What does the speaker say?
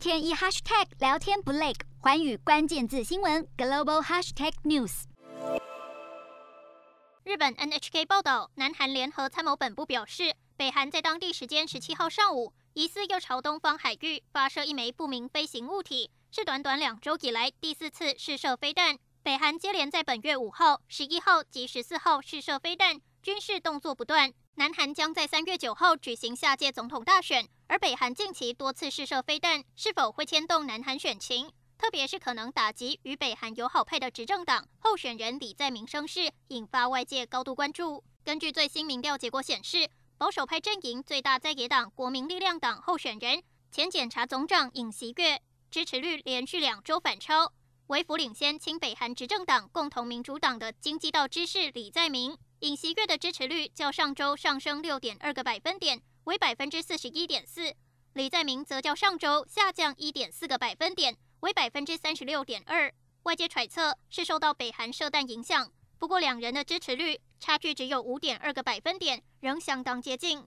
天一 hashtag 聊天不累，环宇关键字新闻 global hashtag news。日本 NHK 报道，南韩联合参谋本部表示，北韩在当地时间十七号上午，疑似又朝东方海域发射一枚不明飞行物体，是短短两周以来第四次试射飞弹。北韩接连在本月五号、十一号及十四号试射飞弹，军事动作不断。南韩将在三月九号举行下届总统大选，而北韩近期多次试射飞弹，是否会牵动南韩选情？特别是可能打击与北韩友好派的执政党候选人李在明声势，引发外界高度关注。根据最新民调结果显示，保守派阵营最大在野党国民力量党候选人前检察总长尹锡悦支持率连续两周反超，为辅领先亲北韩执政党共同民主党的京畿道知事李在明。尹锡悦的支持率较上周上升六点二个百分点，为百分之四十一点四。李在明则较上周下降一点四个百分点，为百分之三十六点二。外界揣测是受到北韩射弹影响，不过两人的支持率差距只有五点二个百分点，仍相当接近。